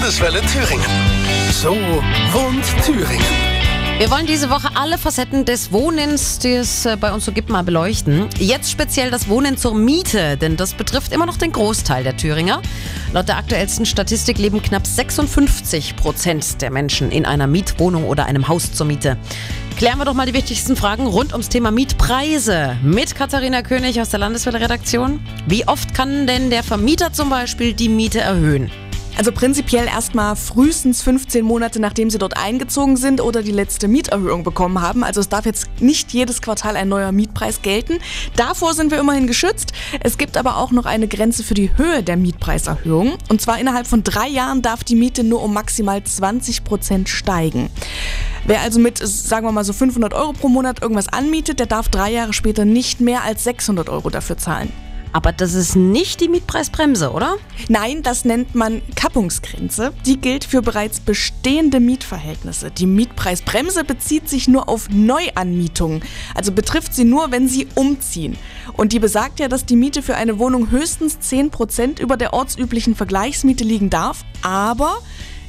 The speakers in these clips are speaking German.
Landeswelle Thüringen. So wohnt Thüringen. Wir wollen diese Woche alle Facetten des Wohnens, die es äh, bei uns so gibt, mal beleuchten. Jetzt speziell das Wohnen zur Miete, denn das betrifft immer noch den Großteil der Thüringer. Laut der aktuellsten Statistik leben knapp 56 Prozent der Menschen in einer Mietwohnung oder einem Haus zur Miete. Klären wir doch mal die wichtigsten Fragen rund ums Thema Mietpreise mit Katharina König aus der Landeswelle-Redaktion. Wie oft kann denn der Vermieter zum Beispiel die Miete erhöhen? Also prinzipiell erstmal frühestens 15 Monate, nachdem sie dort eingezogen sind oder die letzte Mieterhöhung bekommen haben. Also es darf jetzt nicht jedes Quartal ein neuer Mietpreis gelten. Davor sind wir immerhin geschützt. Es gibt aber auch noch eine Grenze für die Höhe der Mietpreiserhöhung. Und zwar innerhalb von drei Jahren darf die Miete nur um maximal 20 Prozent steigen. Wer also mit, sagen wir mal so 500 Euro pro Monat irgendwas anmietet, der darf drei Jahre später nicht mehr als 600 Euro dafür zahlen. Aber das ist nicht die Mietpreisbremse, oder? Nein, das nennt man Kappungsgrenze. Die gilt für bereits bestehende Mietverhältnisse. Die Mietpreisbremse bezieht sich nur auf Neuanmietungen, also betrifft sie nur, wenn sie umziehen. Und die besagt ja, dass die Miete für eine Wohnung höchstens 10% über der ortsüblichen Vergleichsmiete liegen darf, aber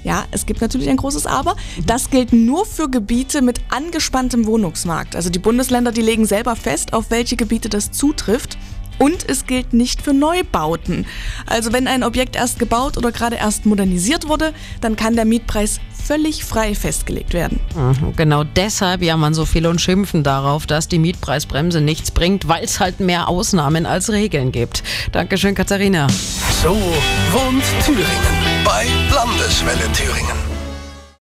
ja, es gibt natürlich ein großes Aber. Das gilt nur für Gebiete mit angespanntem Wohnungsmarkt. Also die Bundesländer, die legen selber fest, auf welche Gebiete das zutrifft. Und es gilt nicht für Neubauten. Also wenn ein Objekt erst gebaut oder gerade erst modernisiert wurde, dann kann der Mietpreis völlig frei festgelegt werden. Mhm, genau deshalb jammern so viele und schimpfen darauf, dass die Mietpreisbremse nichts bringt, weil es halt mehr Ausnahmen als Regeln gibt. Dankeschön, Katharina. So wohnt Thüringen bei Landeswelle Thüringen.